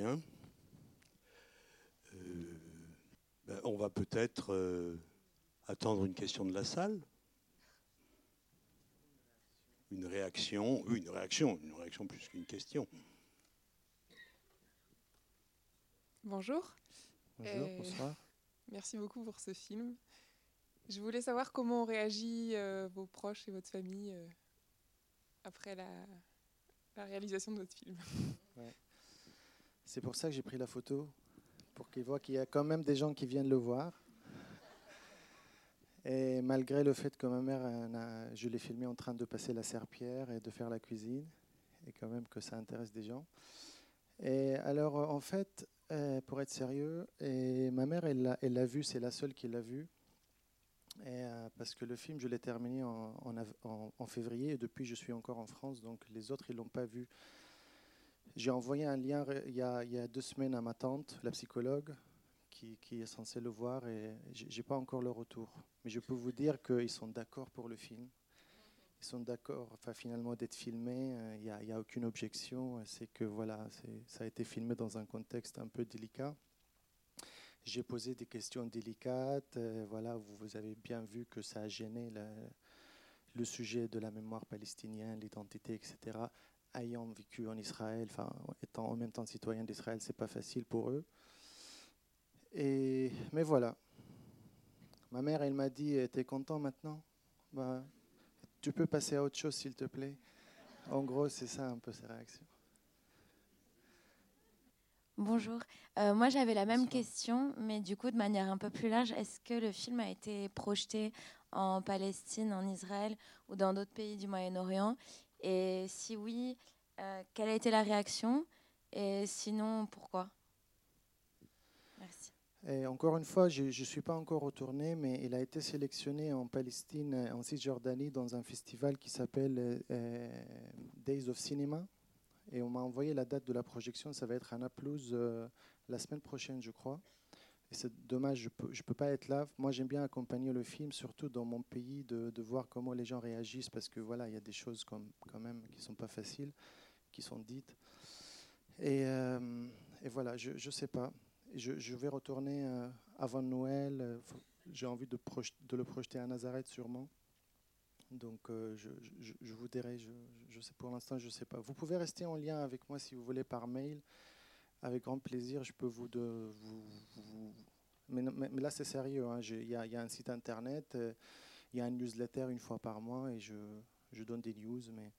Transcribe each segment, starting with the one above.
Bien. Euh, ben, on va peut-être euh, attendre une question de la salle. Une réaction, oui, une réaction, une réaction plus qu'une question. Bonjour. Bonjour, Euh, bonsoir. Merci beaucoup pour ce film. Je voulais savoir comment ont réagi euh, vos proches et votre famille euh, après la, la réalisation de votre film. C'est pour ça que j'ai pris la photo, pour qu'ils voient qu'il y a quand même des gens qui viennent le voir. Et malgré le fait que ma mère, je l'ai filmé en train de passer la serpillère et de faire la cuisine, et quand même que ça intéresse des gens. Et alors, euh, en fait, euh, pour être sérieux, et ma mère, elle l'a vu, c'est la seule qui l'a vu. Et, euh, parce que le film, je l'ai terminé en, en février, et depuis, je suis encore en France, donc les autres, ils l'ont pas vu. J'ai envoyé un lien il y, a, deux semaines à ma tante, la psychologue, qui, est censée le voir, et j'ai pas encore le retour. Mais je peux vous dire qu'ils sont d'accord pour le film. Ils sont d'accord, enfin finalement d'être filmé. euh, Il n'y a, a aucune objection. C'est que voilà, ça a été filmé dans un contexte un peu délicat. J'ai posé des questions délicates. euh, voilà, vous, avez bien vu que ça a gêné le sujet de la mémoire palestinienne, l'identité, etc ayant vécu en Israël, enfin étant en même temps citoyen d'Israël, c'est pas facile pour eux. Et mais voilà. Ma mère, elle m'a dit, t'es content maintenant? Bah, Tu peux passer à autre chose, s'il te plaît. En gros, c'est ça un peu ses réactions. Bonjour. Euh, moi, j'avais la même Bonsoir. question, mais du coup, de manière un peu plus large, est-ce que le film a été projeté en Palestine, en Israël ou dans d'autres pays du Moyen-Orient? Et si oui, euh, quelle a été la réaction? Et sinon, pourquoi? Merci. Encore une fois, je ne suis pas encore retourné, mais il a été sélectionné en Palestine, euh, en Cisjordanie, dans un festival qui s'appelle euh, Days of Cinema. Et on m'a envoyé la date de la projection. Ça va être à Naplouse la semaine prochaine, je crois. C'est dommage, je ne peux, pas être là. Moi, j'aime bien accompagner le film, surtout dans mon pays, de, voir comment les gens réagissent, parce que voilà, il y a des choses quand même qui ne sont pas faciles, qui sont dites. Et, euh, voilà, je ne sais pas. Je, vais retourner euh, avant Noël. euh, J'ai envie de, le projeter à Nazareth sûrement. Donc je, vous dirai, je sais pour l'instant, je ne sais pas. Vous pouvez rester en lien avec moi si vous voulez par mail. Avec grand plaisir, je peux vous... De, vous, mais, là, c'est sérieux. hein. Il y, a- un site internet, euh, il y a un newsletter une fois par mois et je, donne des news. Mais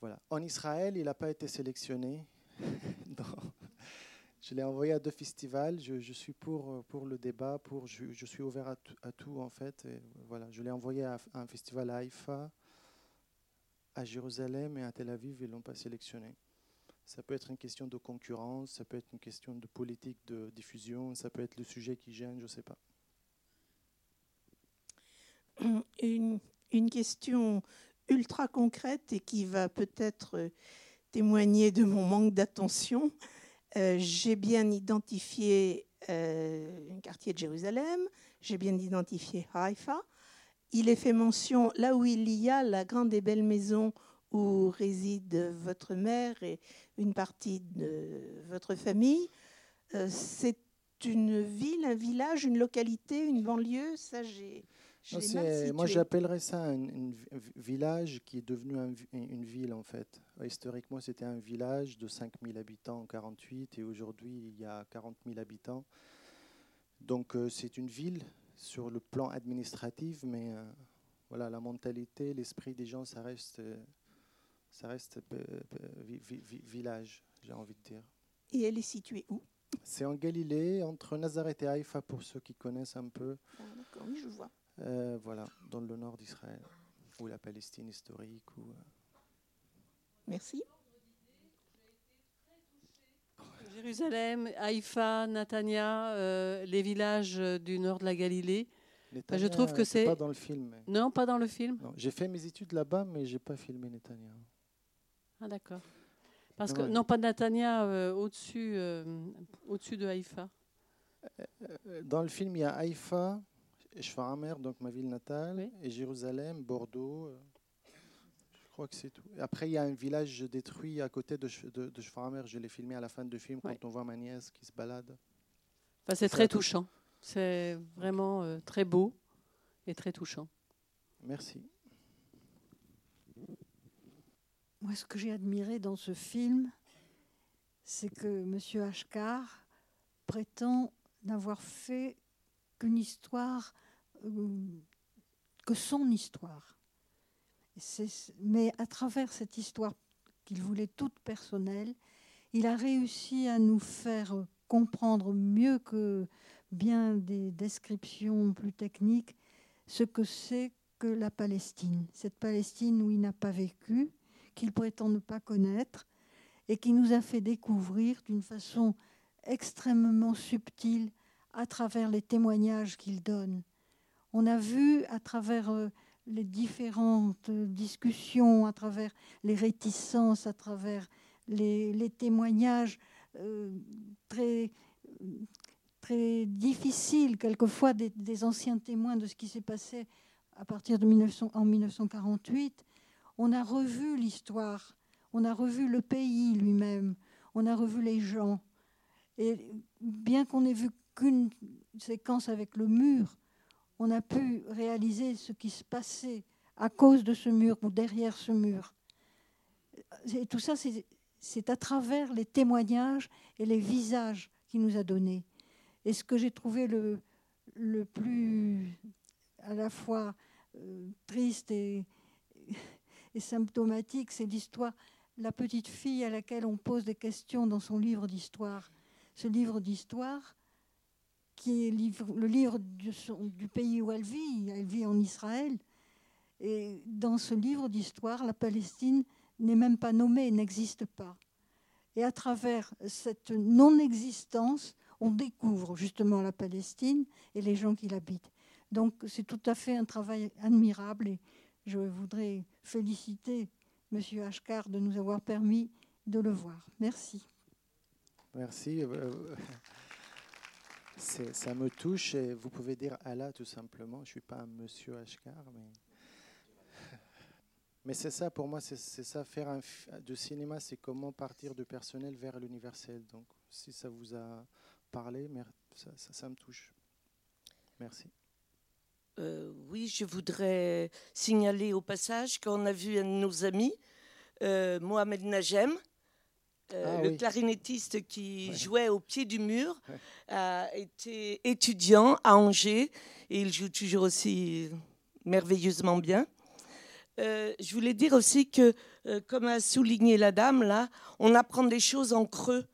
voilà. En Israël, il n'a pas été sélectionné. je l'ai envoyé à deux festivals. Je, suis pour, pour le débat. Pour, je, je suis ouvert à tout, en fait. Voilà, je l'ai envoyé à, à un festival à Haïfa, à Jérusalem et à Tel Aviv. Ils ne l'ont pas sélectionné. Ça peut être une question de concurrence, ça peut être une question de politique de diffusion, ça peut être le sujet qui gêne, je ne sais pas. une, question ultra concrète et qui va peut-être euh, témoigner de mon manque d'attention. Euh, j'ai bien identifié euh, un quartier de Jérusalem, j'ai bien identifié Haïfa. Il est fait mention là où il y a la grande et belle maison où réside votre mère et une partie de votre famille. Euh, c'est une ville, un village, une localité, une banlieue, ça j'ai. moi, j'appellerais ça un, un vi- village qui est devenu un une ville, en fait. Historiquement, c'était un village de 5000 habitants en 48 et aujourd'hui, il y a 40 000 habitants. Donc, euh, c'est une ville sur le plan administratif, mais euh, voilà, la mentalité, l'esprit des gens, ça reste, euh, ça reste euh, euh, vi- vi- vi- village, j'ai envie de dire. Et elle est située où? C'est en Galilée, entre Nazareth et Haïfa, pour ceux qui connaissent un peu. Ah, D'accord, oui, je vois. Euh, voilà, dans le nord d'Israël, ou la Palestine historique. Ou, Merci. Jérusalem, Haïfa, Natania, euh, les villages du nord de la Galilée. Netanya, je trouve que c'est- pas dans le film. mais- Non, pas dans le film J'ai fait mes études là-bas, mais j'ai pas filmé Netanya. Ah d'accord. Parce Non, que ouais. non, pas Natania, euh, au-dessus, euh, au-dessus de Haïfa. Euh, Dans le film, il y a Haïfa, Shfarmer, donc ma ville natale, Oui. et Jérusalem, Bordeaux. je crois que c'est tout. Après, il y a un village détruit à côté de, de, de Je l'ai filmé à la fin du film quand on voit ma nièce qui se balade. c'est très touchant. C'est vraiment euh, très beau et très touchant. Merci. Moi, ce que j'ai admiré dans ce film, c'est que M. Ashkar prétend n'avoir fait qu'une histoire, euh, que son histoire. Mais à travers cette histoire qu'il voulait toute personnelle, il a réussi à nous faire comprendre mieux que bien des descriptions plus techniques ce que c'est que la Palestine, cette Palestine où il n'a pas vécu, qu'il prétend ne pas connaître, et qui nous a fait découvrir d'une façon extrêmement subtile à travers les témoignages qu'il donne. On a vu à travers euh, les différentes discussions, à travers les réticences, à travers les, témoignages euh, très, très difficiles, quelquefois des, anciens témoins de ce qui s'est passé à partir de 1900, en 1948, on a revu l'histoire, on a revu le pays lui-même, on a revu les gens. Et bien qu'on ait vu qu'une séquence avec le mur, on a pu réaliser ce qui se passait à cause de ce mur ou derrière ce mur. Et tout ça, c'est à travers les témoignages et les visages qu'il nous a donnés. Et ce que j'ai trouvé le, plus à la fois euh, triste et, symptomatique, c'est l'histoire, la petite fille à laquelle on pose des questions dans son livre d'histoire. Ce livre d'histoire, qui est le livre du, pays où elle vit. Elle vit en Israël. Et dans ce livre d'histoire, la Palestine n'est même pas nommée, n'existe pas. Et à travers cette non-existence, on découvre justement la Palestine et les gens qui l'habitent. Donc c'est tout à fait un travail admirable et je voudrais féliciter M. Ashkar de nous avoir permis de le voir. Merci. Merci. Euh, ça me touche et vous pouvez dire Allah tout simplement. Je ne suis pas un monsieur Ashkar, mais, mais c'est ça pour moi, c'est ça, faire de cinéma, c'est comment partir du personnel vers l'universel. Donc si ça vous a parlé, ça, ça, me touche. Merci. Euh, oui, je voudrais signaler au passage qu'on a vu un de nos amis, euh, Mohamed Najem, euh, ah le clarinettiste qui jouait au pied du mur, a été étudiant à Angers et il joue toujours aussi merveilleusement bien. Je voulais dire aussi que, comme a souligné la dame, là, on apprend des choses en creux.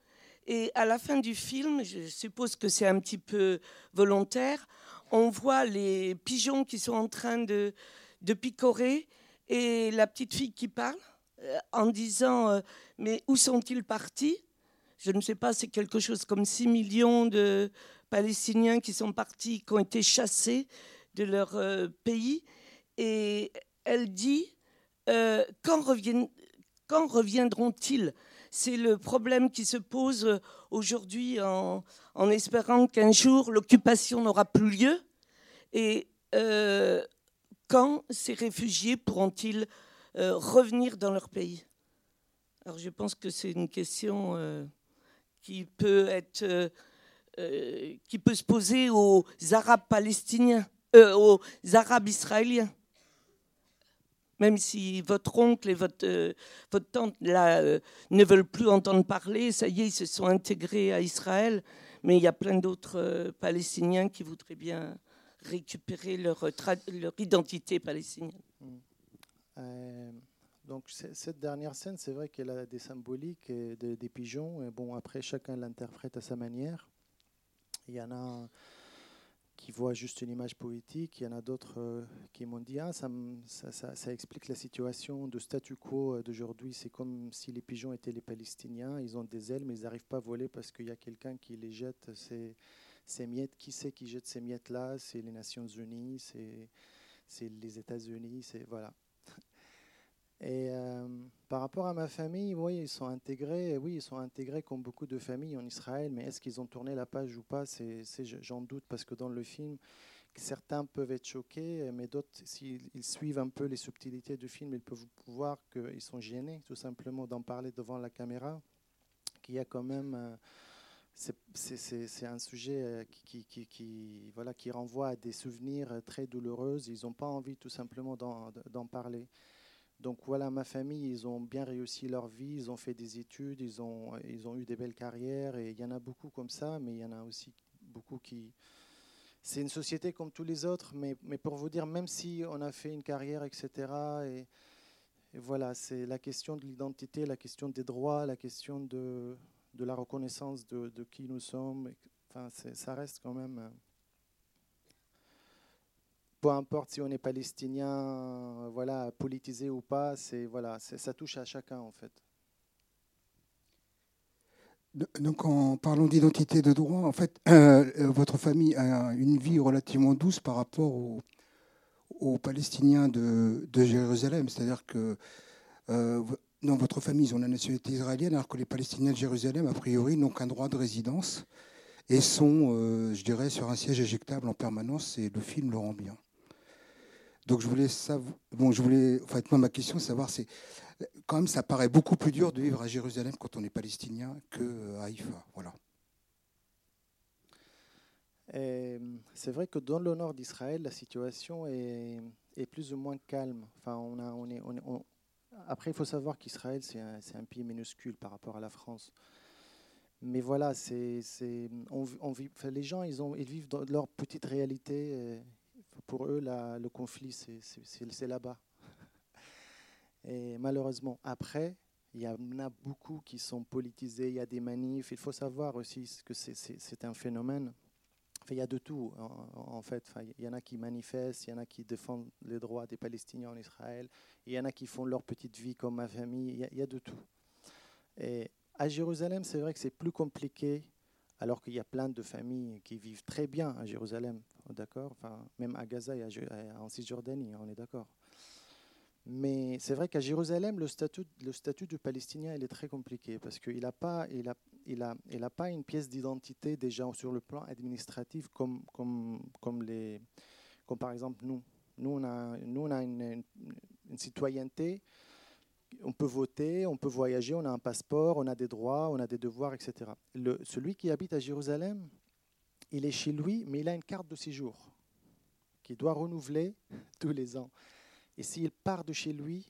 Et à la fin du film, je suppose que c'est un petit peu volontaire, on voit les pigeons qui sont en train de, picorer et la petite fille qui parle en disant mais où sont-ils partis? Je ne sais pas, c'est quelque chose comme 6 millions de Palestiniens qui sont partis, qui ont été chassés de leur euh, pays. Et elle dit, euh, quand reviendront-ils? C'est le problème qui se pose aujourd'hui en, espérant qu'un jour l'occupation n'aura plus lieu. Et euh, quand ces réfugiés pourront-ils revenir dans leur pays? Alors je pense que c'est une question euh, qui peut euh, euh, qui peut se poser aux Arabes palestiniens, aux Arabes israéliens. Même si votre oncle et votre, votre tante là, ne veulent plus entendre parler, ça y est, ils se sont intégrés à Israël, mais il y a plein d'autres Palestiniens qui voudraient bien récupérer leur, identité palestinienne. Mmh. Donc cette dernière scène, c'est vrai qu'elle a des symboliques des, pigeons. Et bon, après, chacun l'interprète à sa manière. Il y en a qui voient juste une image poétique, il y en a d'autres euh, qui m'ont dit ah, ça, explique la situation de statu quo euh, d'aujourd'hui. C'est comme si les pigeons étaient les Palestiniens. Ils ont des ailes, mais ils n'arrivent pas à voler parce qu'il y a quelqu'un qui les jette ces, ces miettes. Qui c'est qui jette ces miettes-là? C'est les Nations Unies, c'est les États-Unis, voilà. Et euh, par rapport à ma famille, oui, ils sont intégrés. Oui, ils sont intégrés comme beaucoup de familles en Israël. Mais est-ce qu'ils ont tourné la page ou pas j'en doute parce que dans le film, certains peuvent être choqués, mais d'autres, s'ils suivent un peu les subtilités du film, ils peuvent voir qu'ils sont gênés, tout simplement, d'en parler devant la caméra, qu'il y a quand même... Euh, c'est un sujet euh, qui renvoie à des souvenirs très douloureux. Ils n'ont pas envie tout simplement d'en parler. Donc voilà, ma famille, ils ont bien réussi leur vie, ils ont fait des études, ils ont, ils ont eu des belles carrières, et il y en a beaucoup comme ça, mais il y en a aussi beaucoup qui, c'est une société comme tous les autres, mais, mais, pour vous dire, même si on a fait une carrière, etc., et, voilà, c'est la question de l'identité, la question des droits, la question de, de la reconnaissance de, de, qui nous sommes. Enfin, ça reste quand même. Euh, peu importe si on est palestinien, voilà, politisé ou pas, c'est voilà, ça touche à chacun en fait. Donc, en parlant d'identité de droit, en fait, euh, euh, votre famille a une vie relativement douce par rapport aux, Palestiniens de, Jérusalem. C'est-à-dire que euh, dans votre famille, ils ont la nationalité israélienne, alors que les Palestiniens de Jérusalem, a priori, n'ont qu'un droit de résidence et sont, je dirais, sur un siège éjectable en permanence. Et le film le rend bien. Donc, je voulais savoir. Bon, je voulais. En fait, moi, ma question, savoir, c'est quand même, ça paraît beaucoup plus dur de vivre à Jérusalem quand on est palestinien qu'à euh, Haïfa. Voilà. C'est vrai que dans le nord d'Israël, la situation est, plus ou moins calme. Enfin, on a, on est, Après, il faut savoir qu'Israël, c'est un, pays minuscule par rapport à la France. Mais voilà, les gens, ils, ont, ils vivent dans leur petite réalité. Pour eux, le conflit, c'est là-bas. Et malheureusement, après, il y en a beaucoup qui sont politisés, il y a des manifs. Il faut savoir aussi que c'est un phénomène. il y a de tout, en, fait. il y en a qui manifestent, il y en a qui défendent les droits des Palestiniens en Israël, il y en a qui font leur petite vie comme ma famille, il y a de tout. Et à Jérusalem, c'est vrai que c'est plus compliqué, alors qu'il y a plein de familles qui vivent très bien à Jérusalem, d'accord? Enfin, Même à Gaza et en Cisjordanie, on est d'accord. Mais c'est vrai qu'à Jérusalem, le statut, le statut du Palestinien il est très compliqué parce qu'il n'a pas, il a, il a, il pas une pièce d'identité déjà sur le plan administratif comme, comme, comme, les, comme par exemple nous. Nous, on a, nous, on a une, citoyenneté, on peut voter, on peut voyager, on a un passeport, on a des droits, on a des devoirs, etc. Le, celui qui habite à Jérusalem, il est chez lui, mais il a une carte de séjour qu'il doit renouveler tous les ans. Et s'il part de chez lui,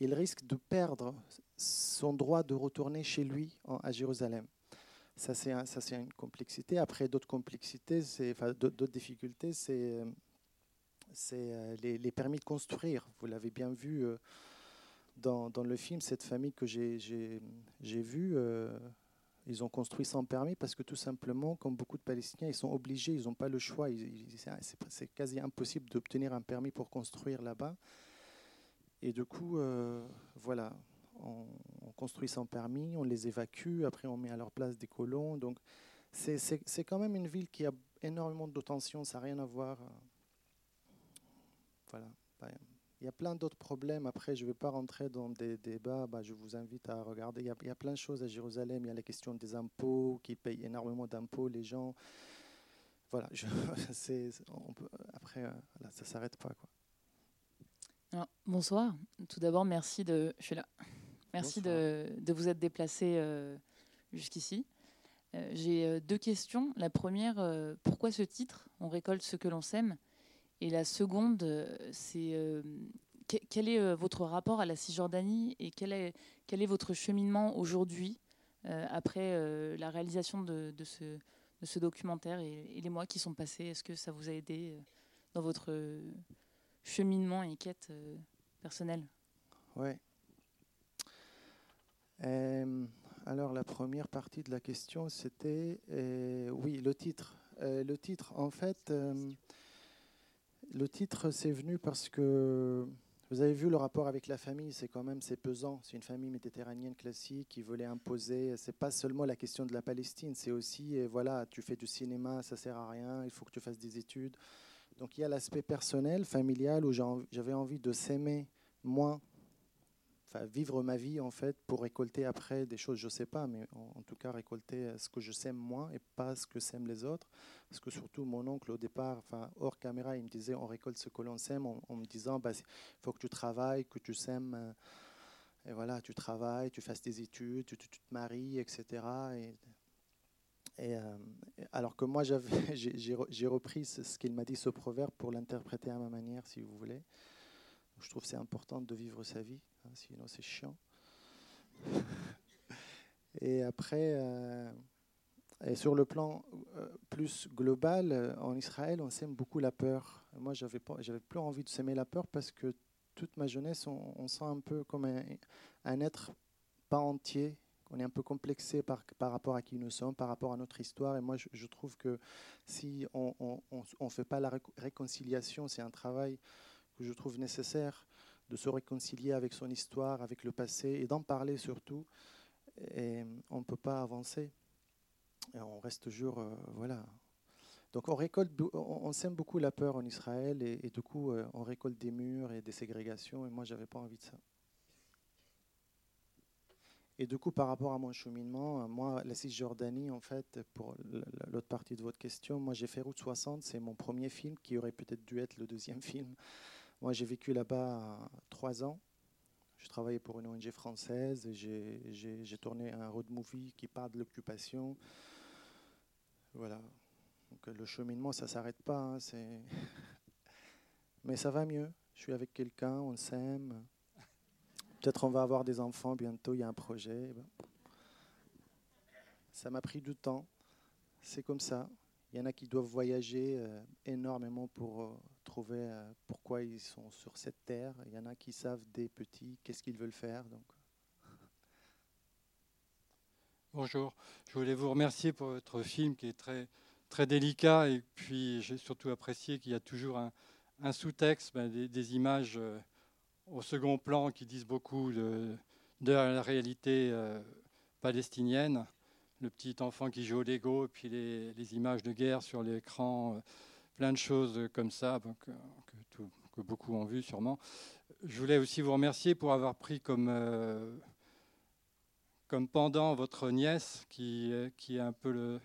il risque de perdre son droit de retourner chez lui à Jérusalem. Ça, c'est un, une complexité. Après, d'autres complexités, d'autres difficultés, c'est euh, les, les, permis de construire. Vous l'avez bien vu euh, dans, le film, cette famille que j'ai vue, euh, ils ont construit sans permis parce que tout simplement, comme beaucoup de Palestiniens, ils sont obligés, ils n'ont pas le choix. C'est quasi impossible d'obtenir un permis pour construire là-bas. Et du coup, euh, voilà, on, construit sans permis, on les évacue, après on met à leur place des colons. Donc c'est quand même une ville qui a énormément de tensions, ça n'a rien à voir. Euh, voilà. Il y a plein d'autres problèmes. Après, je ne vais pas rentrer dans des débats. Bah, je vous invite à regarder. Il y, a, il y, a, plein de choses à Jérusalem. Il y a la question des impôts, qui payent énormément d'impôts, les gens. Voilà. Je, on peut, après, euh, ça ne s'arrête pas. Quoi. bonsoir. Tout d'abord, merci de. Je suis là. Merci de, de, vous être déplacé euh, jusqu'ici. Euh, J'ai deux questions. La première, pourquoi ce titre? On récolte ce que l'on sème et la seconde, euh, c'est euh, quel est euh, votre rapport à la Cisjordanie et quel est, quel est votre cheminement aujourd'hui après la réalisation de, ce, de, ce, documentaire et, les mois qui sont passés? Est-ce que ça vous a aidé dans votre cheminement et quête personnelle? Oui. alors la première partie de la question, c'était oui le titre. le titre, en fait. Le titre, c'est venu parce que vous avez vu le rapport avec la famille, c'est quand même c'est pesant. C'est une famille méditerranéenne classique qui voulait imposer. C'est pas seulement la question de la Palestine, c'est aussi voilà, tu fais du cinéma, ça sert à rien, il faut que tu fasses des études. Donc il y a l'aspect personnel, familial, où j'avais envie de s'aimer moins, vivre ma vie en fait pour récolter après des choses, je sais pas, mais en, tout cas récolter ce que je sème moi et pas ce que sèment les autres. Parce que surtout mon oncle au départ, enfin hors caméra, il me disait on récolte ce que l'on sème en, me disant bah, faut que tu travailles, que tu sèmes. Euh, et voilà, tu travailles, tu fasses tes études, tu, te maries, etc. Et, euh, alors que moi, j'ai repris ce, qu'il m'a dit, ce proverbe, pour l'interpréter à ma manière, si vous voulez. Je trouve c'est important de vivre sa vie, sinon c'est chiant. et après, euh, et sur le plan euh, plus global, en Israël, on sème beaucoup la peur. Moi, j'avais plus envie de s'aimer la peur parce que toute ma jeunesse, on, sent un peu comme un, être pas entier. On est un peu complexé par, par rapport à qui nous sommes, par rapport à notre histoire. Et moi, je, trouve que si on ne fait pas la réconciliation, c'est un travail que je trouve nécessaire de se réconcilier avec son histoire, avec le passé, et d'en parler surtout. Et on ne peut pas avancer. On reste toujours, euh, voilà, donc on récolte, on, sème beaucoup la peur en Israël et, du coup euh, on récolte des murs et des ségrégations et moi j'avais pas envie de ça. Et du coup par rapport à mon cheminement, euh, moi la Cisjordanie en fait pour l'autre partie de votre question, moi j'ai fait Route 60, c'est mon premier film qui aurait peut-être dû être le deuxième film. Moi j'ai vécu là-bas trois ans. Je travaillais pour une ONG française, j'ai tourné un road movie qui parle de l'occupation. Voilà, donc le cheminement, ça ne s'arrête pas. Hein, Mais ça va mieux. Je suis avec quelqu'un, on s'aime. Peut-être on va avoir des enfants bientôt, il y a un projet. Ça m'a pris du temps. C'est comme ça. Il y en a qui doivent voyager euh, énormément pour euh, trouver euh, pourquoi ils sont sur cette terre. Il y en a qui savent des petits qu'est-ce qu'ils veulent faire. Donc. Bonjour. Je voulais vous remercier pour votre film qui est très très délicat. Et puis, j'ai surtout apprécié qu'il y a toujours un, sous-texte, ben, des, images au second plan qui disent beaucoup de, la réalité palestinienne. Le petit enfant qui joue au Lego, et puis les, images de guerre sur l'écran, euh, plein de choses comme ça que, beaucoup ont vu sûrement. Je voulais aussi vous remercier pour avoir pris comme, comme pendant votre nièce, qui, qui est un peu le,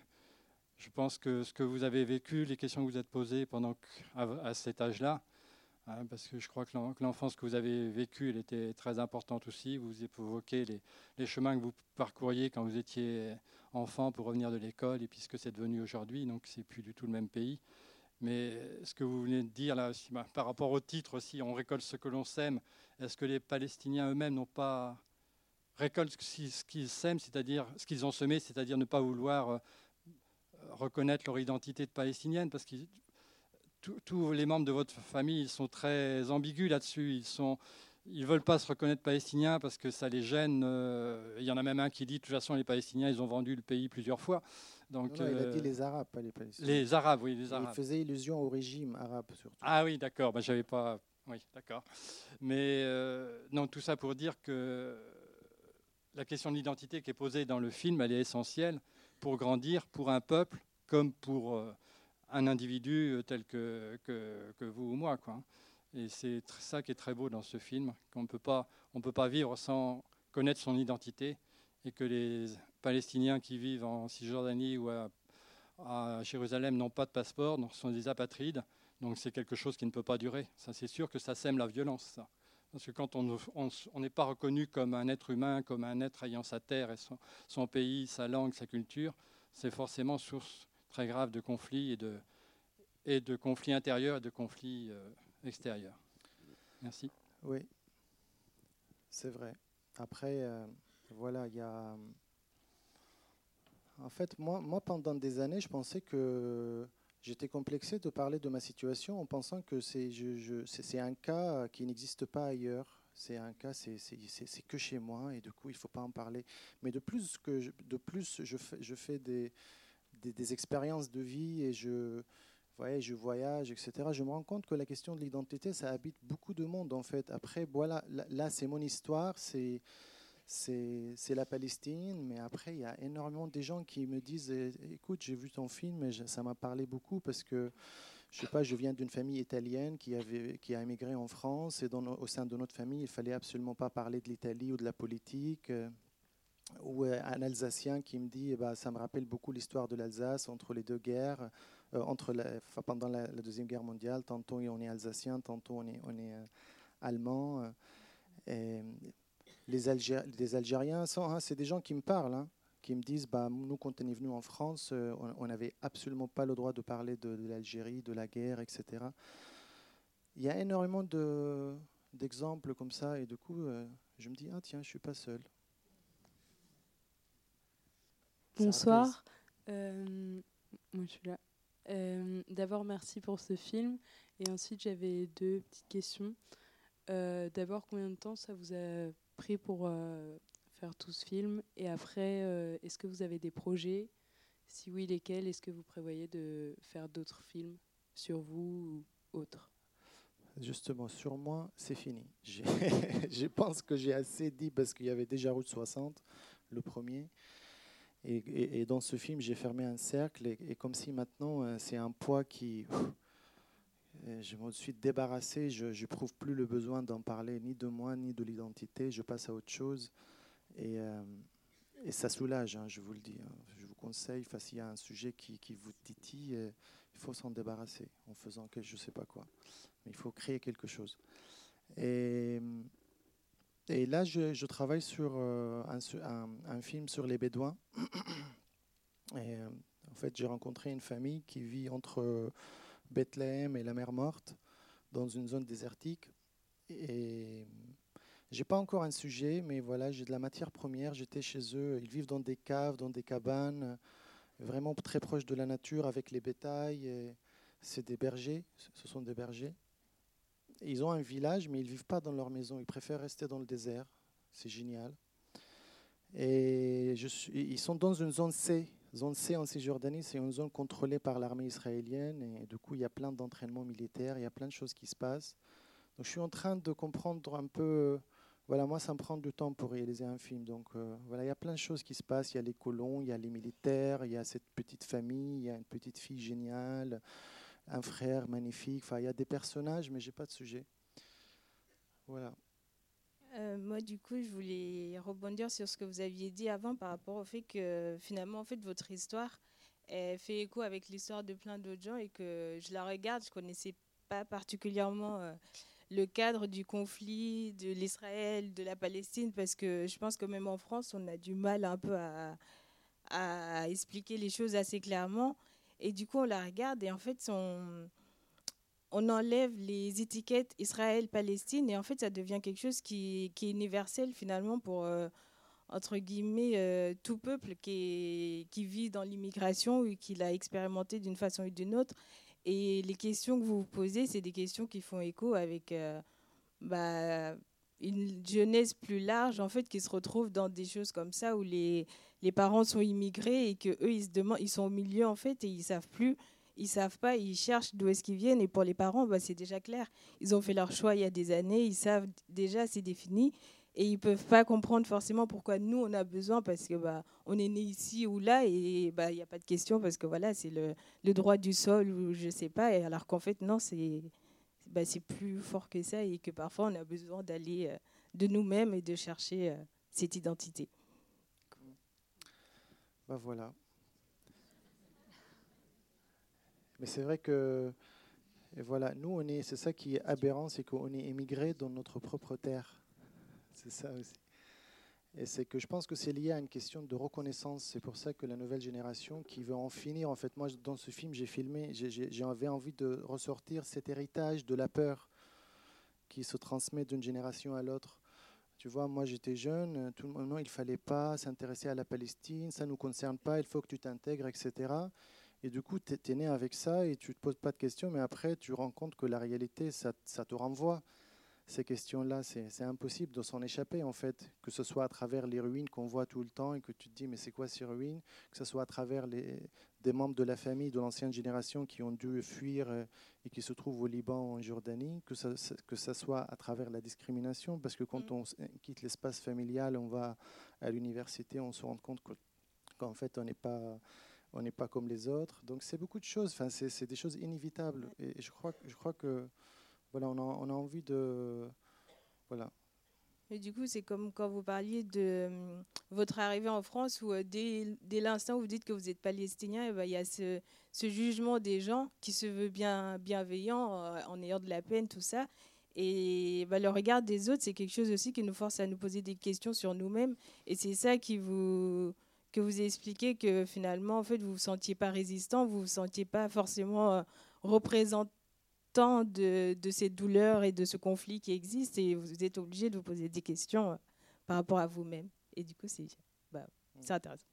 je pense que ce que vous avez vécu, les questions que vous êtes posées pendant à, cet âge-là, hein, parce que je crois que l'enfance que vous avez vécue, elle était très importante aussi. Vous évoquez les, les, chemins que vous parcouriez quand vous étiez enfant pour revenir de l'école et puis ce que c'est devenu aujourd'hui. Donc c'est plus du tout le même pays. Mais ce que vous venez de dire là, bah, par rapport au titre aussi, on récolte ce que l'on sème. Est-ce que les Palestiniens eux-mêmes n'ont pas récolté ce qu'ils sèment, c'est-à-dire ce qu'ils ont semé, c'est-à-dire ne pas vouloir euh, reconnaître leur identité de palestinienne? Parce que tous les membres de votre famille ils sont très ambigus là-dessus. Ils sont, ils veulent pas se reconnaître palestiniens parce que ça les gêne. Euh, il y en a même un qui dit de toute façon les Palestiniens ils ont vendu le pays plusieurs fois. Donc, il a dit euh, les Arabes, pas les Palestiniens. Les Arabes, oui, les Arabes. Il faisait illusion au régime arabe surtout. Ah oui, d'accord. Ben, j'avais pas. Oui, d'accord. Mais euh, non, tout ça pour dire que la question de l'identité qui est posée dans le film, elle est essentielle pour grandir, pour un peuple comme pour un individu tel que, que, vous ou moi. Quoi. Et c'est ça qui est très beau dans ce film, qu'on ne peut pas vivre sans connaître son identité, et que les Palestiniens qui vivent en Cisjordanie ou à, Jérusalem n'ont pas de passeport, donc sont des apatrides. Donc c'est quelque chose qui ne peut pas durer. Ça, c'est sûr que ça sème la violence. Ça. Parce que quand on n'est pas reconnu comme un être humain, comme un être ayant sa terre et son, pays, sa langue, sa culture, c'est forcément source très grave de conflits et de, et de conflits intérieurs et de conflits euh, Merci. Oui, c'est vrai. Après, euh, voilà, il y a. En fait, moi, moi, pendant des années, je pensais que j'étais complexé de parler de ma situation en pensant que c'est un cas qui n'existe pas ailleurs. C'est un cas, c'est que chez moi et du coup, il ne faut pas en parler. Mais de plus, que je, de plus je, fais, je fais des, des, expériences de vie et je, je voyage, etc., je me rends compte que la question de l'identité, ça habite beaucoup de monde en fait. Après, voilà, là, c'est mon histoire, c'est c'est la Palestine, mais après, il y a énormément de gens qui me disent, écoute, j'ai vu ton film et ça m'a parlé beaucoup parce que je sais pas, je viens d'une famille italienne qui, avait, qui a émigré en France et dans, au sein de notre famille, il fallait absolument pas parler de l'Italie ou de la politique. Euh, ou euh, un Alsacien qui me dit, bah, ça me rappelle beaucoup l'histoire de l'Alsace entre les deux guerres, entre la, pendant la, Deuxième Guerre mondiale. Tantôt on est alsacien, tantôt on est, on est allemand. Et les, les Algériens, hein, c'est des gens qui me parlent. Hein qui me disent bah, nous, quand on est venu en France, euh, on n'avait absolument pas le droit de parler de, l'Algérie, de la guerre, etc. Il y a énormément d'exemples comme ça, et du coup, euh, je me dis ah, tiens, je ne suis pas seul. Bonsoir. Euh, moi, je suis là. D'abord, merci pour ce film. Et ensuite, j'avais deux petites questions. D'abord, combien de temps ça vous a pris pour faire tout ce film? Et après, euh, est-ce que vous avez des projets? Si oui, lesquels? Est-ce que vous prévoyez de faire d'autres films sur vous ou autres? Justement, sur moi, c'est fini. je pense que j'ai assez dit parce qu'il y avait déjà Route 60, le premier. Et, dans ce film, j'ai fermé un cercle. Et, comme si maintenant, euh, c'est un poids qui. Je me suis débarrassé. Je n'éprouve plus le besoin d'en parler, ni de moi, ni de l'identité. Je passe à autre chose. Et, euh, ça soulage, hein, je vous le dis. Hein. Je vous conseille, s'il y a un sujet qui, vous titille, il faut s'en débarrasser en faisant quelque je ne sais pas quoi. Mais il faut créer quelque chose. Et, et là, je, travaille sur euh, un, film sur les Bédouins. Et en fait, j'ai rencontré une famille qui vit entre Bethléem et la mer Morte, dans une zone désertique. Et j'ai pas encore un sujet, mais voilà, j'ai de la matière première. J'étais chez eux. Ils vivent dans des caves, dans des cabanes, vraiment très proches de la nature, avec les bétails. C'est des bergers. Ce sont des bergers. Ils ont un village, mais ils vivent pas dans leur maison. Ils préfèrent rester dans le désert. C'est génial. Et ils sont dans une zone C. Zone C en Cisjordanie, c'est une zone contrôlée par l'armée israélienne. Et du coup, il y a plein d'entraînements militaires, il y a plein de choses qui se passent. Donc, je suis en train de comprendre un peu voilà, moi, ça me prend du temps pour réaliser un film. Donc, euh, voilà, il y a plein de choses qui se passent. Il y a les colons, il y a les militaires, il y a cette petite famille, il y a une petite fille géniale, un frère magnifique. Enfin, il y a des personnages, mais j'ai pas de sujet. Voilà. Euh, moi, du coup, je voulais rebondir sur ce que vous aviez dit avant par rapport au fait que finalement, en fait, votre histoire fait écho avec l'histoire de plein d'autres gens et que je la regarde, je connaissais pas particulièrement. Euh, le cadre du conflit de l'Israël, de la Palestine, parce que je pense que même en France, on a du mal un peu à, expliquer les choses assez clairement. Et du coup, on la regarde et en fait, on, on enlève les étiquettes Israël-Palestine et en fait, ça devient quelque chose qui, est universel finalement pour, euh, entre guillemets, euh, tout peuple qui, qui vit dans l'immigration ou qui l'a expérimenté d'une façon ou d'une autre. Et les questions que vous vous posez, c'est des questions qui font écho avec euh, bah, une jeunesse plus large, en fait, qui se retrouve dans des choses comme ça où les, les parents sont immigrés et que eux ils se demandent, ils sont au milieu en fait et ils savent plus, ils savent pas, ils cherchent d'où est-ce qu'ils viennent. Et pour les parents, bah, c'est déjà clair. Ils ont fait leur choix il y a des années, ils savent déjà, c'est défini et ils peuvent pas comprendre forcément pourquoi nous on a besoin parce que bah on est né ici ou là et bah il n'y a pas de question parce que voilà c'est le, le, droit du sol ou je sais pas alors qu'en fait non c'est bah, c'est plus fort que ça et que parfois on a besoin d'aller euh, de nous-mêmes et de chercher euh, cette identité. Bah voilà. Mais c'est vrai que et voilà, nous on est c'est ça qui est aberrant, c'est qu'on est émigré dans notre propre terre. C'est ça aussi. Et c'est que je pense que c'est lié à une question de reconnaissance. C'est pour ça que la nouvelle génération qui veut en finir, en fait, moi, dans ce film, j'ai filmé, j'avais envie de ressortir cet héritage de la peur qui se transmet d'une génération à l'autre. Tu vois, moi j'étais jeune, tout le monde, non, il fallait pas s'intéresser à la Palestine, ça ne nous concerne pas, il faut que tu t'intègres, etc. Et du coup, tu es, né avec ça et tu ne te poses pas de questions, mais après, tu rends compte que la réalité, ça te renvoie ces questions-là, c'est impossible de s'en échapper, en fait, que ce soit à travers les ruines qu'on voit tout le temps et que tu te dis, mais c'est quoi ces ruines? Que ce soit à travers les, des membres de la famille de l'ancienne génération qui ont dû fuir euh, et qui se trouvent au Liban, en Jordanie, que ça, que ça soit à travers la discrimination, parce que quand mm. on quitte l'espace familial, on va à l'université, on se rend compte qu'en fait, on n'est pas on n'est pas comme les autres. Donc c'est beaucoup de choses. Enfin, c'est des choses inévitables. Et, je crois, je crois que voilà, on a, on a envie de voilà. Et du coup, c'est comme quand vous parliez de hum, votre arrivée en France, où euh, dès, dès l'instant où vous dites que vous êtes palestinien, eh ben, il y a ce, ce, jugement des gens qui se veut bien bienveillant euh, en ayant de la peine, tout ça. Et bah, le regard des autres, c'est quelque chose aussi qui nous force à nous poser des questions sur nous-mêmes. Et c'est ça qui vous, que vous expliquez que finalement, en fait, vous ne vous sentiez pas résistant, vous ne vous sentiez pas forcément euh, représentant de, de ces douleurs et de ce conflit qui existe. Et vous êtes obligé de vous poser des questions euh, par rapport à vous-même. Et du coup, c'est bah, intéressant.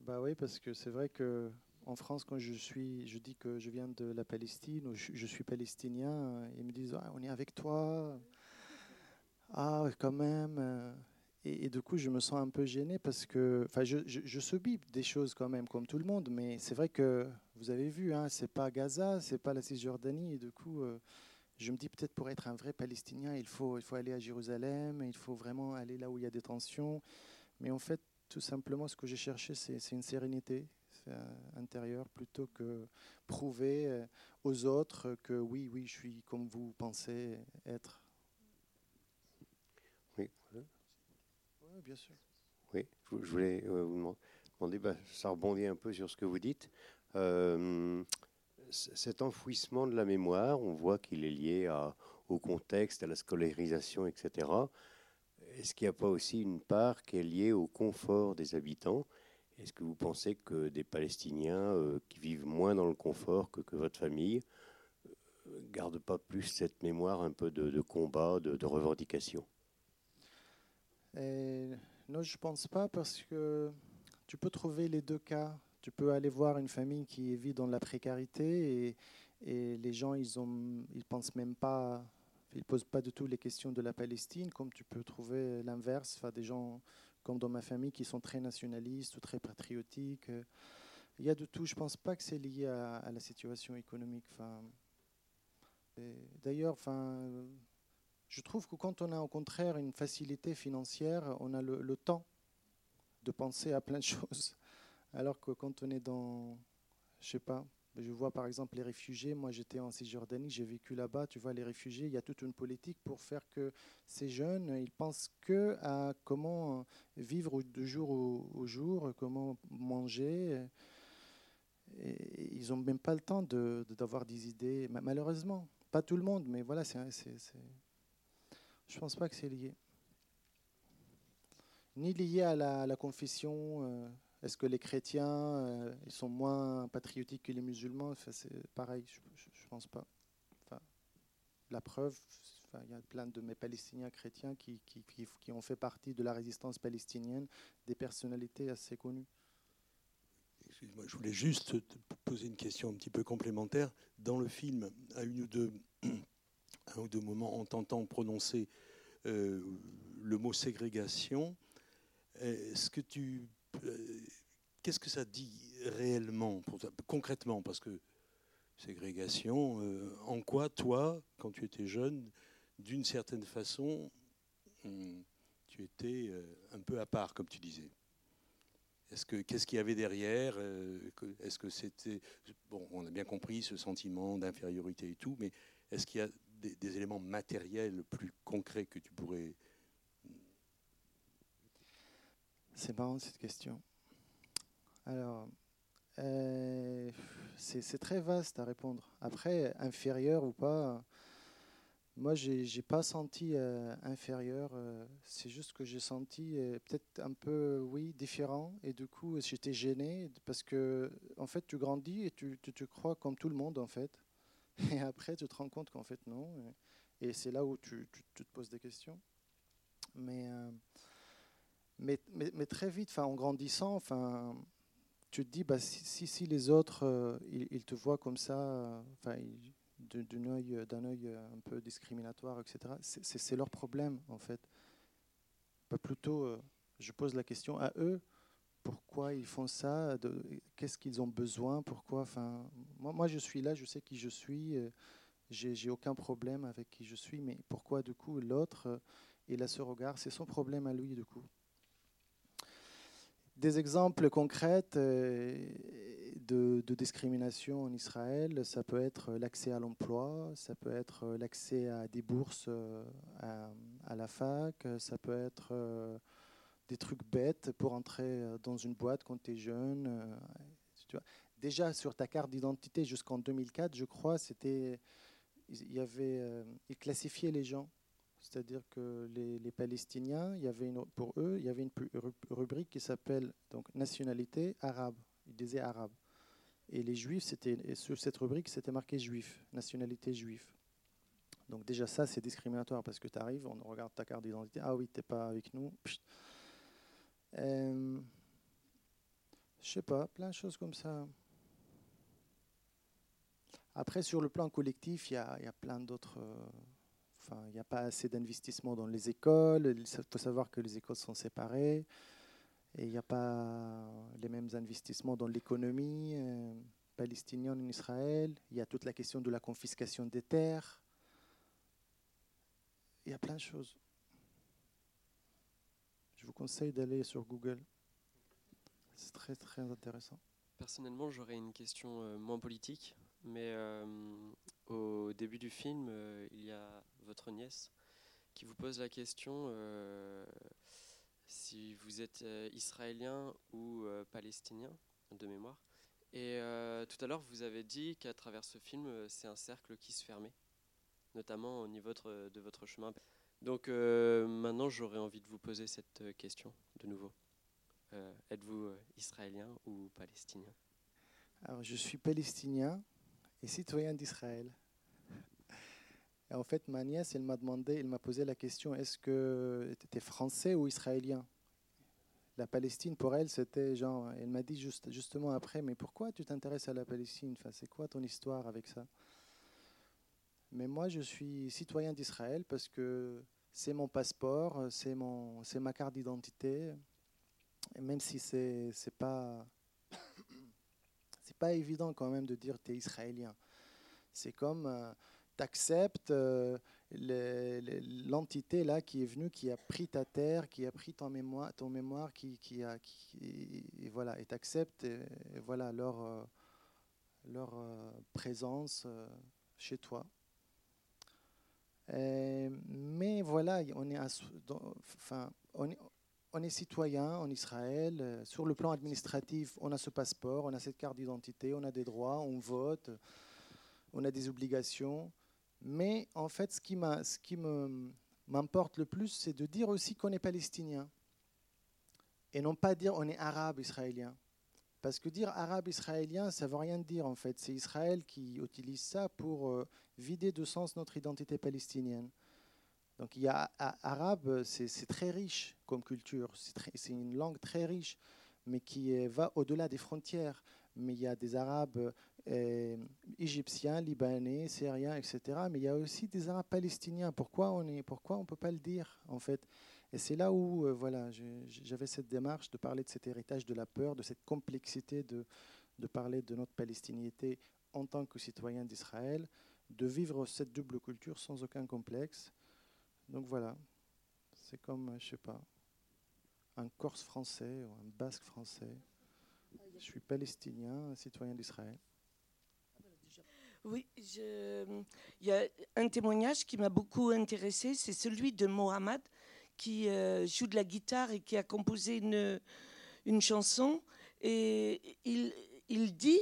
Bah oui, parce que c'est vrai que en France, quand je suis, je dis que je viens de la Palestine ou je, suis palestinien, ils me disent ah, on est avec toi. Ah, quand même. Et, du coup, je me sens un peu gêné parce que, je, subis des choses quand même, comme tout le monde, mais c'est vrai que vous avez vu, hein, c'est pas Gaza, c'est pas la Cisjordanie, et du coup, euh, je me dis peut-être pour être un vrai Palestinien, il faut, il faut aller à Jérusalem, il faut vraiment aller là où il y a des tensions. Mais en fait, tout simplement, ce que j'ai cherché, c'est une sérénité, intérieure plutôt que prouver euh, aux autres que oui, oui, je suis comme vous pensez être. Oui, Oui, je voulais euh, vous demander, bah, ça rebondit un peu sur ce que vous dites. Euh, cet enfouissement de la mémoire, on voit qu'il est lié au contexte, à la scolarisation, etc. Est-ce qu'il n'y a pas aussi une part qui est liée au confort des habitants? Est-ce que vous pensez que des Palestiniens euh, qui vivent moins dans le confort que, votre famille gardent pas plus cette mémoire un peu de, combat, de, revendication? Non, je ne pense pas parce que tu peux trouver les deux cas. Tu peux aller voir une famille qui vit dans la précarité et, les gens, ils ont, ils pensent même pas, ils posent pas du tout les questions de la Palestine, comme tu peux trouver l'inverse, des gens comme dans ma famille, qui sont très nationalistes ou très patriotiques. Il y a de tout. Je ne pense pas que c'est lié à, la situation économique. D'ailleurs, enfin, je trouve que quand on a au contraire une facilité financière, on a le, le temps de penser à plein de choses. Alors que quand on est dans, je sais pas, je vois par exemple les réfugiés. Moi, j'étais en Cisjordanie, j'ai vécu là-bas. Tu vois, les réfugiés, il y a toute une politique pour faire que ces jeunes, ils pensent que à comment vivre de jour au, jour, comment manger. Ils n'ont même pas le temps d'avoir de, des idées. Malheureusement, pas tout le monde, mais voilà, c'est, je ne pense pas que c'est lié. Ni lié à la, confession. Euh, est-ce que les chrétiens euh, ils sont moins patriotiques que les musulmans? C'est pareil, je ne pense pas. La preuve, il y a plein de mes Palestiniens chrétiens qui, ont fait partie de la résistance palestinienne, des personnalités assez connues. Excuse-moi, je voulais juste poser une question un petit peu complémentaire. Dans le film, à une ou deux, un ou deux moments, en tentant prononcer euh, le mot ségrégation, est-ce que tu euh, qu'est-ce que ça dit réellement, pour concrètement? Parce que ségrégation, euh, en quoi, toi, quand tu étais jeune, d'une certaine façon, hum, tu étais un peu à part, comme tu disais? Est-ce que qu'est-ce qu'il y avait derrière Est-ce que c'était bon On a bien compris ce sentiment d'infériorité et tout, mais est-ce qu'il y a des, éléments matériels plus concrets que tu pourrais c'est marrant cette question. Alors, euh, c'est très vaste à répondre. Après, inférieur ou pas, moi, j'ai n'ai pas senti euh, inférieur. Euh, c'est juste que j'ai senti peut-être un peu, oui, différent. Et du coup, j'étais gêné parce que, en fait, tu grandis et tu, tu, crois comme tout le monde, en fait. Et après, tu te rends compte qu'en fait, non. Et, c'est là où tu, tu, te poses des questions. Mais mais, mais, très vite, en grandissant, tu te dis, bah, si, si, les autres, euh, ils, te voient comme ça, enfin, d'un œil, œil un peu discriminatoire, etc., c'est leur problème, en fait. Plutôt, euh, je pose la question à eux, pourquoi ils font ça, qu'est-ce qu'ils ont besoin, pourquoi, enfin, moi, je suis là, je sais qui je suis, euh, j'ai aucun problème avec qui je suis, mais pourquoi, du coup, l'autre, il a ce regard, c'est son problème à lui, du coup. des exemples concrets euh, de, discrimination en Israël, ça peut être l'accès à l'emploi, ça peut être l'accès à des bourses euh, à, la fac, ça peut être euh, des trucs bêtes pour entrer dans une boîte quand tu es jeune. Déjà sur ta carte d'identité jusqu'en 2004, je crois, c'était il y avait, ils classifiaient les gens c'est-à-dire que les, Palestiniens, il y avait pour eux, il y avait une rubrique qui s'appelle donc nationalité arabe. Ils disaient arabe. Et les juifs, c'était sur cette rubrique, c'était marqué juif, nationalité juif. Donc déjà ça, c'est discriminatoire parce que tu arrives, on regarde ta carte d'identité, ah oui, tu n'es pas avec nous. Euh, je sais pas, plein de choses comme ça. Après, sur le plan collectif, il y a, plein d'autres... Euh, il n'y a pas assez d'investissement dans les écoles. Il faut savoir que les écoles sont séparées. Et il n'y a pas les mêmes investissements dans l'économie euh, palestinienne en Israël. Il y a toute la question de la confiscation des terres. Il y a plein de choses. Vous conseille d'aller sur Google. C'est très très intéressant. Personnellement, j'aurais une question euh, moins politique, mais euh, au début du film, il y a votre nièce, qui vous pose la question euh, si vous êtes euh, israélien ou euh, palestinien, de mémoire. Et tout à l'heure, vous avez dit qu'à travers ce film, c'est un cercle qui se fermait, notamment au niveau de, votre chemin. Donc maintenant, j'aurais envie de vous poser cette question de nouveau. Êtes-vous israélien ou palestinien? Alors, je suis palestinien et citoyen d'Israël. En fait, ma nièce, elle m'a demandé, elle m'a posé la question est-ce que tu étais français ou israélien? La Palestine, pour elle, c'était genre. Elle m'a dit juste, justement après mais pourquoi tu t'intéresses à la Palestine? C'est quoi ton histoire avec ça? Mais moi, je suis citoyen d'Israël parce que c'est mon passeport, c'est mon, c'est ma carte d'identité. Et même si c'est, c'est pas. C'est pas évident quand même de dire tu es israélien. C'est comme. Euh, tu acceptes euh, l'entité là qui est venue, qui a pris ta terre, qui a pris ton mémoire, ton mémoire qui, qui a, qui, et voilà, et acceptes voilà, leur, euh, leur euh, présence chez toi. Mais voilà, on est, citoyen en Israël. Sur le plan administratif, on a ce passeport, on a cette carte d'identité, on a des droits, on vote, on a des obligations. Mais en fait, ce qui, ce qui m'importe le plus, c'est de dire aussi qu'on est palestinien. Et non pas dire on est arabe israélien. Parce que dire arabe israélien, ça ne veut rien dire en fait. C'est Israël qui utilise ça pour euh, vider de sens notre identité palestinienne. Donc il y a arabe, c'est très riche comme culture, c'est une langue très riche, mais qui va au-delà des frontières. Mais il y a des arabes euh, égyptiens, libanais, syriens, etc. Mais il y a aussi des Arabes palestiniens. Pourquoi on ne peut pas le dire en fait? Et c'est là où euh, voilà, j'avais cette démarche de parler de cet héritage de la peur, de cette complexité de, parler de notre palestinité en tant que citoyen d'Israël, de vivre cette double culture sans aucun complexe. Donc voilà, c'est comme, je sais pas, un Corse français ou un Basque français. Je suis palestinien, citoyen d'Israël. Oui, il y a un témoignage qui m'a beaucoup intéressé, c'est celui de Mohamed qui euh, joue de la guitare et qui a composé une, une chanson. Et il, il dit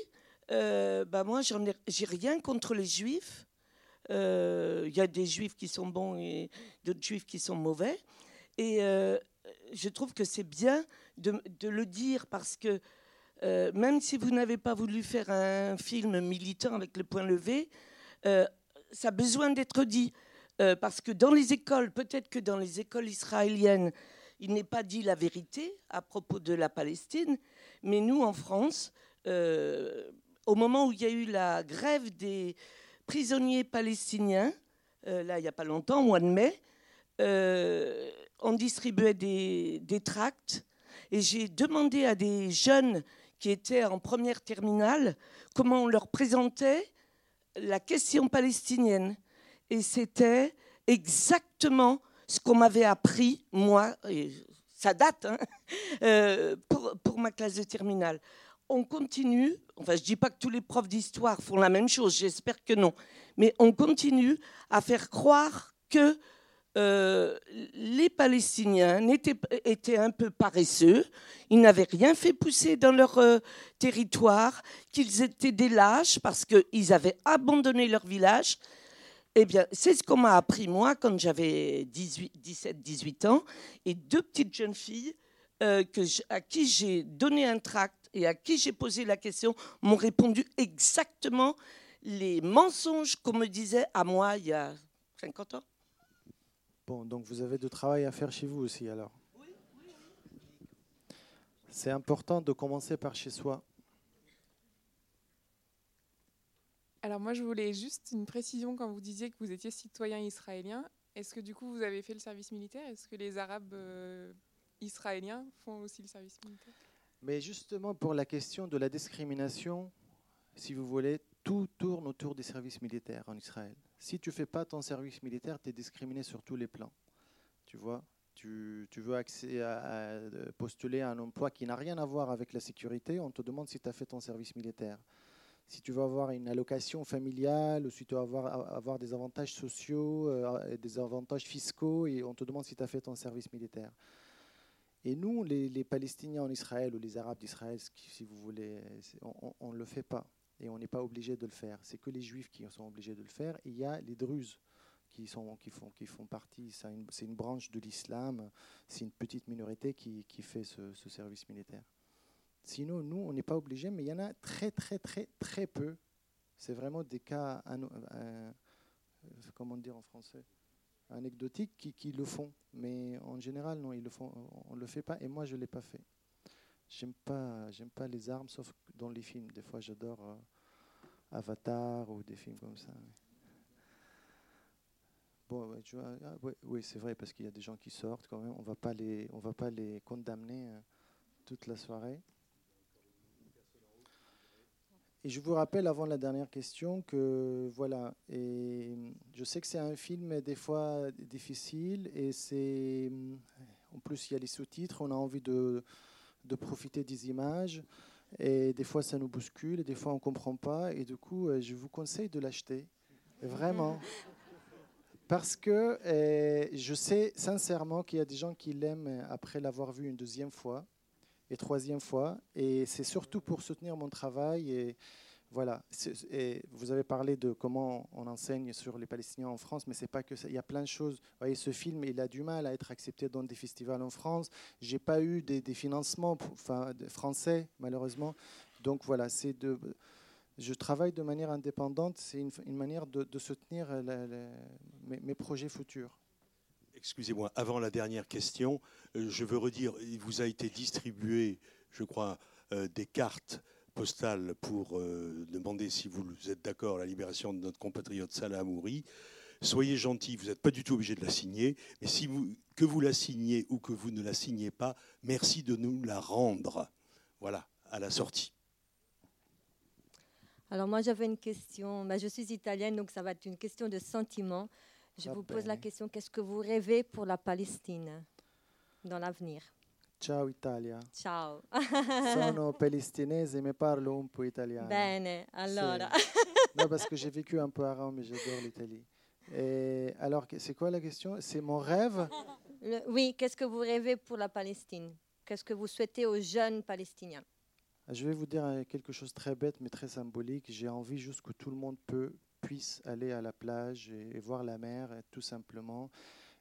euh, bah Moi, j'ai rien contre les juifs. Euh, il y a des juifs qui sont bons et d'autres juifs qui sont mauvais. Et je trouve que c'est bien de, de, le dire parce que euh, même si vous n'avez pas voulu faire un film militant avec le point levé, euh, ça a besoin d'être dit. Euh, parce que dans les écoles, peut-être que dans les écoles israéliennes, il n'est pas dit la vérité à propos de la Palestine, mais nous, en France, au moment où il y a eu la grève des prisonniers palestiniens, là, il n'y a pas longtemps, au mois de mai, on distribuait des, des tracts et j'ai demandé à des jeunes qui étaient en première terminale, comment on leur présentait la question palestinienne. Et c'était exactement ce qu'on m'avait appris, moi, et ça date, hein, pour, pour ma classe de terminale on continue, enfin je ne dis pas que tous les profs d'histoire font la même chose, j'espère que non, mais on continue à faire croire que euh, les Palestiniens étaient, un peu paresseux, ils n'avaient rien fait pousser dans leur euh, territoire, qu'ils étaient des lâches parce qu'ils avaient abandonné leur village. Eh bien, c'est ce qu'on m'a appris moi quand j'avais 17-18 ans, et deux petites jeunes filles euh, que à qui j'ai donné un tract et à qui j'ai posé la question m'ont répondu exactement les mensonges qu'on me disait à moi il y a 50 ans. Bon, donc vous avez du travail à faire chez vous aussi alors. C'est important de commencer par chez soi. Alors moi, je voulais juste une précision quand vous disiez que vous étiez citoyen israélien. Est-ce que du coup, vous avez fait le service militaire? Est-ce que les Arabes euh, israéliens font aussi le service militaire? Mais justement, pour la question de la discrimination, si vous voulez, tout tourne autour des services militaires en Israël. Si tu fais pas ton service militaire, tu es discriminé sur tous les plans. Tu vois? Tu, veux à, postuler à un emploi qui n'a rien à voir avec la sécurité, on te demande si tu as fait ton service militaire. Si tu veux avoir une allocation familiale ou si tu veux avoir, avoir des avantages sociaux, euh, des avantages fiscaux, et on te demande si tu as fait ton service militaire. Et nous, les, les, Palestiniens en Israël ou les Arabes d'Israël, si vous voulez, on ne le fait pas et on n'est pas obligé de le faire. C'est que les juifs qui sont obligés de le faire. il y a les druzes qui, sont, qui, font, qui font partie, c'est une, une, branche de l'islam, c'est une petite minorité qui, qui fait ce, service militaire. Sinon, nous, on n'est pas obligé, mais il y en a très, très, très, très peu. C'est vraiment des cas, euh, comment dire en français, anecdotiques qui, le font. Mais en général, non, ils le font, on ne le fait pas, et moi, je ne l'ai pas fait. J'aime pas, j'aime pas les armes, sauf dans les films. Des fois, j'adore euh, Avatar ou des films comme ça. Bon, ah, oui, c'est vrai parce qu'il y a des gens qui sortent quand même. On on va pas les condamner euh, toute la soirée. Et je vous rappelle avant la dernière question que voilà, et je sais que c'est un film des fois difficile et c'est en plus il y a les sous-titres, on a envie de de profiter des images. Et des fois, ça nous bouscule, et des fois, on ne comprend pas. Et du coup, euh, je vous conseille de l'acheter. Vraiment. Parce que euh, je sais sincèrement qu'il y a des gens qui l'aiment après l'avoir vu une deuxième fois et troisième fois. Et c'est surtout pour soutenir mon travail. Et, voilà. Et vous avez parlé de comment on enseigne sur les Palestiniens en France, mais c'est pas que. Il y a plein de choses. Vous voyez, ce film, il a du mal à être accepté dans des festivals en France. J'ai pas eu des, financements français, malheureusement. Donc voilà, c'est de. Je travaille de manière indépendante. C'est une, manière de, soutenir mes, projets futurs. Excusez-moi, avant la dernière question, euh, je veux redire, il vous a été distribué, je crois, euh, des cartes postale pour euh, demander si vous êtes d'accord à la libération de notre compatriote Salah Amouri. Soyez gentil, vous n'êtes pas du tout obligé de la signer, mais que vous la signez ou que vous ne la signez pas, merci de nous la rendre. Voilà, à la sortie. Alors moi j'avais une question, bah, je suis italienne donc ça va être une question de sentiment. Je vous pose la question, qu'est-ce que vous rêvez pour la Palestine dans l'avenir? Ciao Italia. Ciao. Sono palestinese mais parlo un po' italiano. Bene, allora. Non, parce que j'ai vécu un peu à Rome et j'adore l'Italie. Et alors, c'est quoi la question? C'est mon rêve? Oui, qu'est-ce que vous rêvez pour la Palestine? Qu'est-ce que vous souhaitez aux jeunes Palestiniens? Je vais vous dire quelque chose de très bête mais très symbolique. J'ai envie juste que tout le monde peut, puisse aller à la plage et, voir la mer, tout simplement,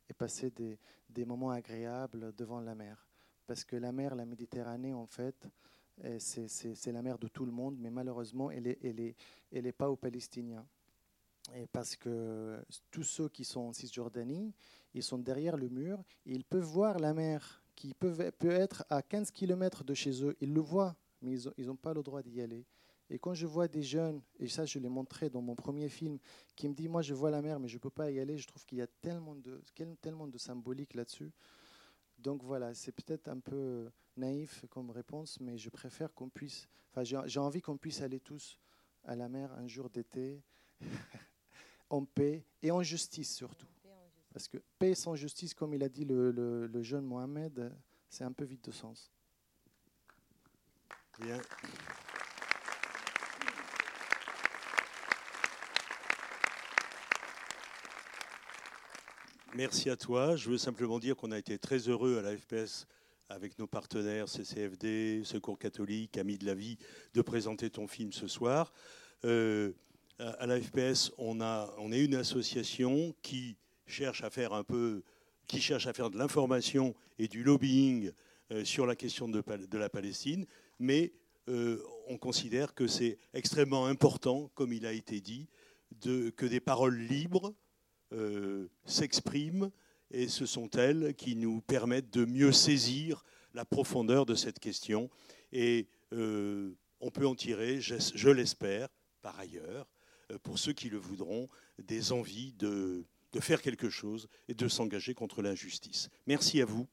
et passer des, moments agréables devant la mer parce que la mer, la Méditerranée, en fait, eh, c'est la mer de tout le monde, mais malheureusement, elle n'est elle est, elle est pas aux Palestiniens. Et parce que tous ceux qui sont en Cisjordanie, ils sont derrière le mur, ils peuvent voir la mer, qui peut, peut être à 15 km de chez eux. Ils le voient, mais ils n'ont pas le droit d'y aller. Et quand je vois des jeunes, et ça je l'ai montré dans mon premier film, qui me disent, moi je vois la mer, mais je ne peux pas y aller, je trouve qu'il y a tellement de, tellement de symbolique là-dessus. Donc voilà, c'est peut-être un peu naïf comme réponse, mais je préfère qu'on puisse, enfin j'ai envie qu'on puisse aller tous à la mer un jour d'été, en paix et en justice surtout. Parce que paix sans justice, comme il a dit le, jeune Mohamed, c'est un peu vide de sens. Bien. Merci à toi. Je veux simplement dire qu'on a été très heureux à la FPS avec nos partenaires CCFD, Secours catholique, Amis de la vie, de présenter ton film ce soir. Euh, à la FPS, on, est une association qui cherche à faire un peu, qui cherche à faire de l'information et du lobbying euh, sur la question de, la Palestine, mais euh, on considère que c'est extrêmement important, comme il a été dit, que des paroles libres euh, s'expriment et ce sont elles qui nous permettent de mieux saisir la profondeur de cette question. Et euh, on peut en tirer, je, l'espère, par ailleurs, euh, pour ceux qui le voudront, des envies de, de faire quelque chose et de s'engager contre l'injustice. Merci à vous.